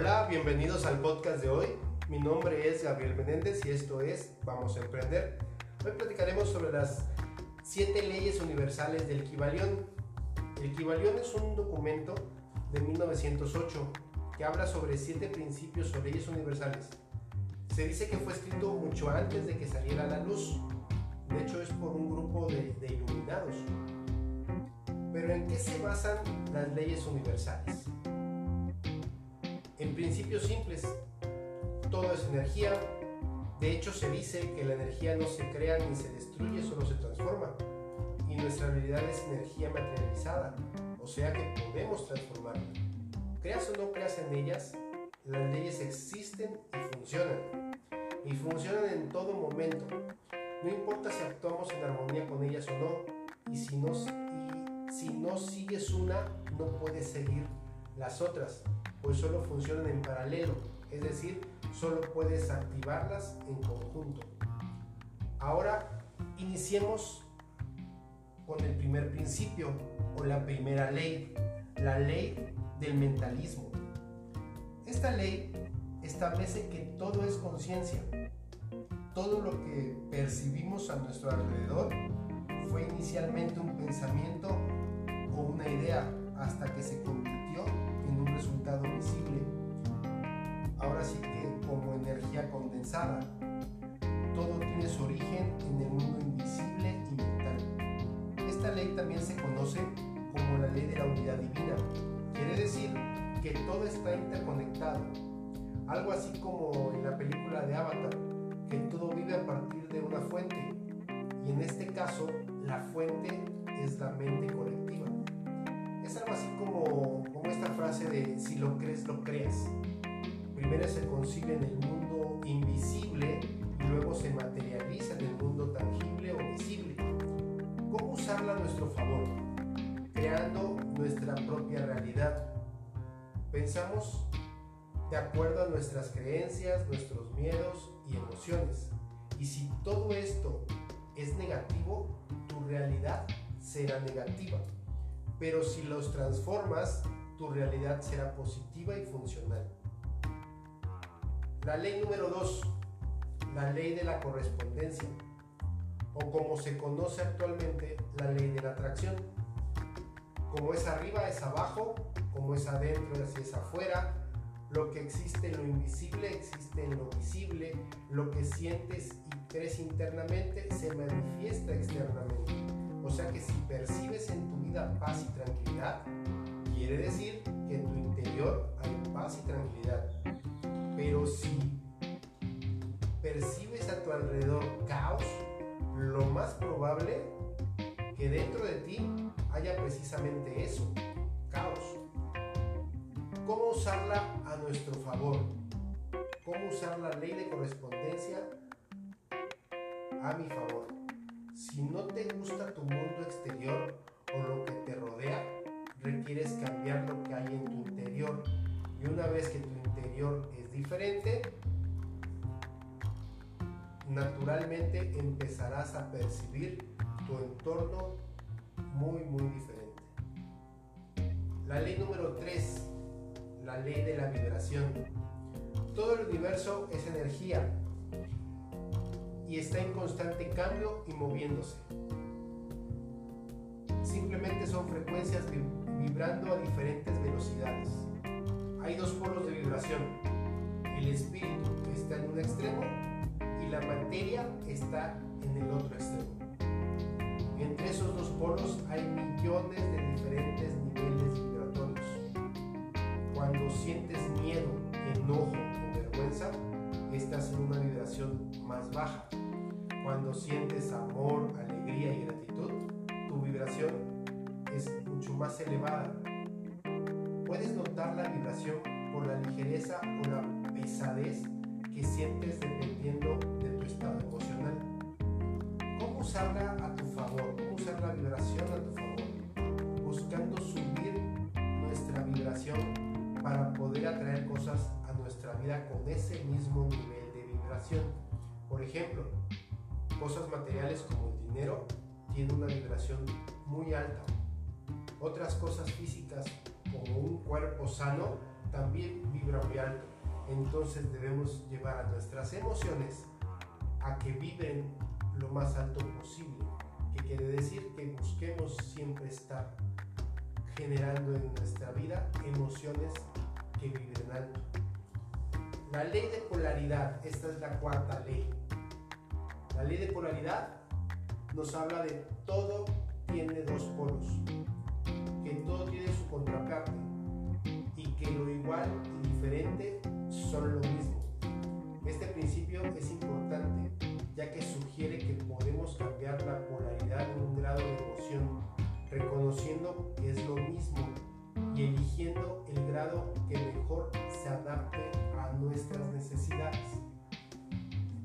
Hola, bienvenidos al podcast de hoy. Mi nombre es Gabriel Menéndez y esto es Vamos a Emprender. Hoy platicaremos sobre las siete leyes universales del Kibalión. El Kibalión es un documento de 1908 que habla sobre siete principios o leyes universales. Se dice que fue escrito mucho antes de que saliera la luz. De hecho, es por un grupo de, de iluminados. Pero ¿en qué se basan las leyes universales? Principios simples, todo es energía. De hecho, se dice que la energía no se crea ni se destruye, solo se transforma. Y nuestra realidad es energía materializada, o sea que podemos transformarla. Creas o no creas en ellas, las leyes existen y funcionan. Y funcionan en todo momento. No importa si actuamos en armonía con ellas o no. Y si no, y si no sigues una, no puedes seguir las otras pues solo funcionan en paralelo, es decir, solo puedes activarlas en conjunto. Ahora iniciemos con el primer principio o la primera ley, la ley del mentalismo. Esta ley establece que todo es conciencia. Todo lo que percibimos a nuestro alrededor fue inicialmente un pensamiento o una idea hasta que se convirtió resultado visible. Ahora sí que como energía condensada, todo tiene su origen en el mundo invisible y mental. Esta ley también se conoce como la ley de la unidad divina. Quiere decir que todo está interconectado. Algo así como en la película de Avatar, que todo vive a partir de una fuente. Y en este caso, la fuente es la mente colectiva. Es algo así como esta frase de si lo crees, lo creas. Primero se concibe en el mundo invisible y luego se materializa en el mundo tangible o visible. ¿Cómo usarla a nuestro favor? Creando nuestra propia realidad. Pensamos de acuerdo a nuestras creencias, nuestros miedos y emociones. Y si todo esto es negativo, tu realidad será negativa. Pero si los transformas tu realidad será positiva y funcional. La ley número 2, la ley de la correspondencia, o como se conoce actualmente, la ley de la atracción. Como es arriba es abajo, como es adentro es afuera, lo que existe en lo invisible existe en lo visible, lo que sientes y crees internamente se manifiesta externamente. O sea que si percibes en tu vida paz y tranquilidad, Quiere decir que en tu interior hay paz y tranquilidad. Pero si percibes a tu alrededor caos, lo más probable que dentro de ti haya precisamente eso, caos. ¿Cómo usarla a nuestro favor? ¿Cómo usar la ley de correspondencia a mi favor? Si no te gusta tu mundo exterior o lo que te rodea, requieres cambiar lo que hay en tu interior. Y una vez que tu interior es diferente, naturalmente empezarás a percibir tu entorno muy, muy diferente. La ley número 3, la ley de la vibración. Todo el universo es energía y está en constante cambio y moviéndose. Simplemente son frecuencias vibrando a diferentes velocidades. Hay dos polos de vibración. El espíritu está en un extremo y la materia está en el otro extremo. Entre esos dos polos hay millones de diferentes niveles vibratorios. Cuando sientes miedo, enojo o vergüenza, estás en una vibración más baja. Cuando sientes amor, alegría y gratitud, tu vibración es mucho más elevada. Puedes notar la vibración por la ligereza o la pesadez que sientes dependiendo de tu estado emocional. ¿Cómo usarla a tu favor? ¿Cómo usar la vibración a tu favor? Buscando subir nuestra vibración para poder atraer cosas a nuestra vida con ese mismo nivel de vibración. Por ejemplo, cosas materiales como el dinero tienen una vibración muy alta otras cosas físicas como un cuerpo sano también vibra muy alto. Entonces debemos llevar a nuestras emociones a que vibren lo más alto posible, que quiere decir que busquemos siempre estar generando en nuestra vida emociones que vibren alto. La ley de polaridad, esta es la cuarta ley. La ley de polaridad nos habla de todo tiene dos polos, que todo tiene su contraparte y que lo igual y diferente son lo mismo. Este principio es importante ya que sugiere que podemos cambiar la polaridad en un grado de emoción, reconociendo que es lo mismo y eligiendo el grado que mejor se adapte a nuestras necesidades.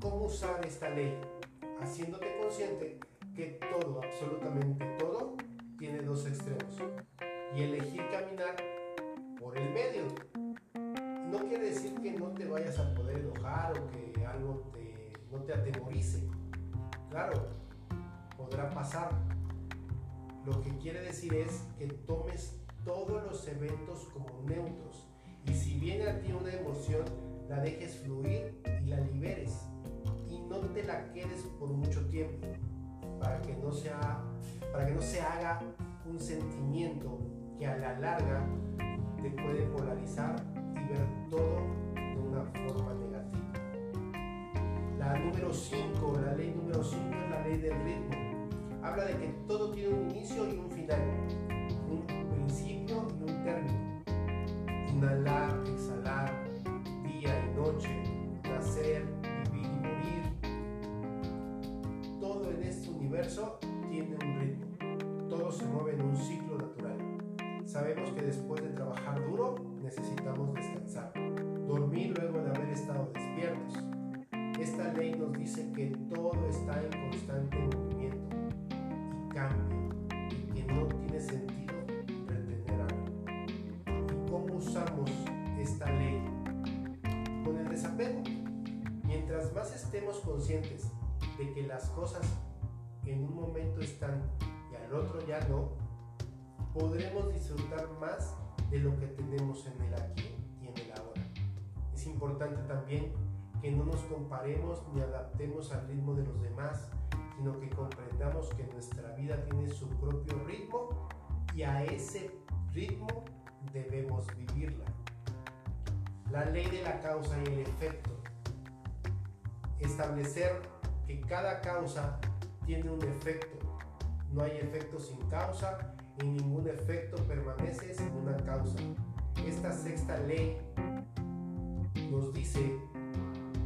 ¿Cómo usar esta ley? Haciéndote consciente que todo, absolutamente todo, tiene dos extremos y elegir caminar por el medio. No quiere decir que no te vayas a poder enojar o que algo te, no te atemorice. Claro, podrá pasar. Lo que quiere decir es que tomes todos los eventos como neutros y si viene a ti una emoción, la dejes fluir y la liberes y no te la quedes por mucho tiempo para que no, sea, para que no se haga un sentimiento a la larga te puede polarizar y ver todo de una forma negativa. La número 5, la ley número 5 es la ley del ritmo. Habla de que todo tiene un inicio y un final, un principio y un término. Inhalar, más estemos conscientes de que las cosas en un momento están y al otro ya no, podremos disfrutar más de lo que tenemos en el aquí y en el ahora. Es importante también que no nos comparemos ni adaptemos al ritmo de los demás, sino que comprendamos que nuestra vida tiene su propio ritmo y a ese ritmo debemos vivirla. La ley de la causa y el efecto. Establecer que cada causa tiene un efecto. No hay efecto sin causa y ningún efecto permanece sin una causa. Esta sexta ley nos dice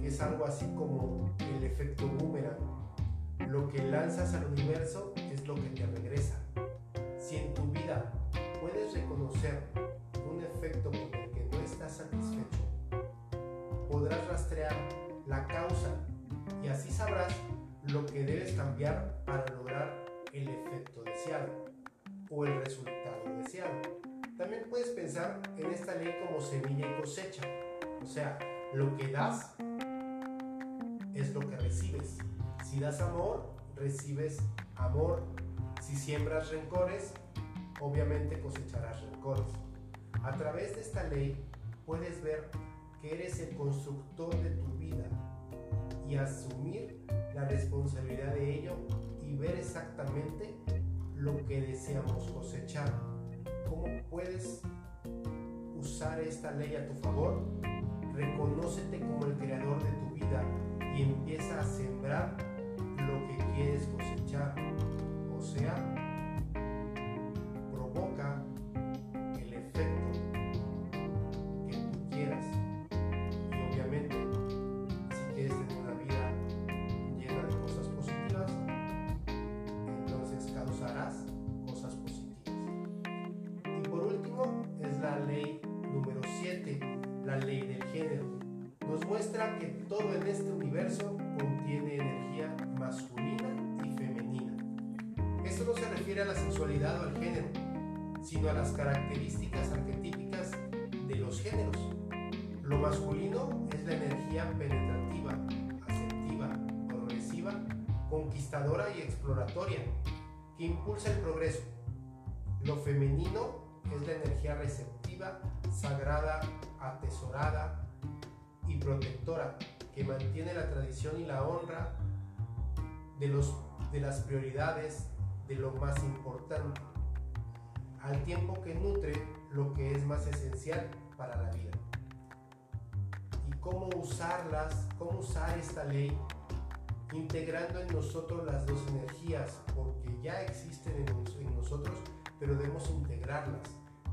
que es algo así como el efecto boomerang. Lo que lanzas al universo es lo que te regresa. Si en tu vida puedes reconocer un efecto con el que no estás satisfecho, podrás rastrear la causa y así sabrás lo que debes cambiar para lograr el efecto deseado o el resultado deseado. También puedes pensar en esta ley como semilla y cosecha. O sea, lo que das es lo que recibes. Si das amor, recibes amor. Si siembras rencores, obviamente cosecharás rencores. A través de esta ley puedes ver que eres el constructor de tu vida y asumir la responsabilidad de ello y ver exactamente lo que deseamos cosechar. ¿Cómo puedes usar esta ley a tu favor? Reconócete como el creador de tu vida y empieza a sembrar lo que quieres cosechar. O sea, características arquetípicas de los géneros. Lo masculino es la energía penetrativa, asertiva, progresiva, conquistadora y exploratoria, que impulsa el progreso. Lo femenino es la energía receptiva sagrada, atesorada y protectora que mantiene la tradición y la honra de, los, de las prioridades de lo más importante, al tiempo que nutre lo que es más esencial para la vida. Y cómo usarlas, cómo usar esta ley integrando en nosotros las dos energías, porque ya existen en, nosotros, pero debemos integrarlas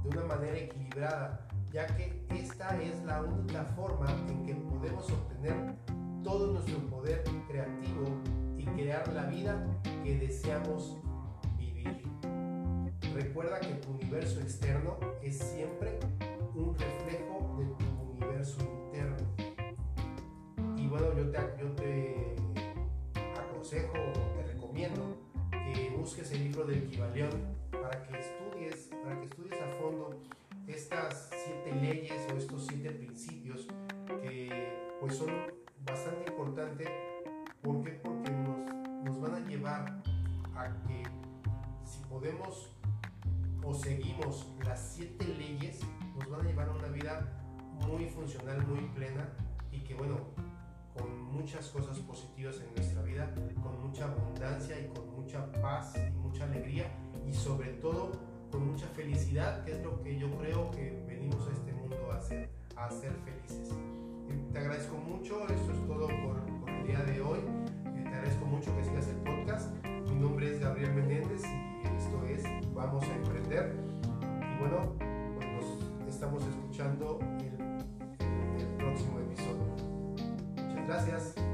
de una manera equilibrada, ya que esta es la única forma en que podemos obtener todo nuestro poder creativo y crear la vida que deseamos. Recuerda que tu universo externo es siempre un reflejo de tu universo interno. Y bueno, yo te, yo te te recomiendo que busques el libro del Kibalión para que estudies, para que estudies a fondo estas siete leyes o estos siete principios que pues son bastante importantes. ¿Por? Porque nos, nos van a llevar a que si podemos o seguimos las siete leyes, nos van a llevar a una vida muy funcional, muy plena y que bueno, con muchas cosas positivas en nuestra vida, con mucha abundancia y con mucha paz y mucha alegría y sobre todo con mucha felicidad, que es lo que yo creo que venimos a este mundo a hacer, a ser felices. Te agradezco mucho, esto es todo por, el día de hoy. Te agradezco mucho que sigas el podcast y bueno, pues nos estamos escuchando el próximo episodio. Muchas gracias.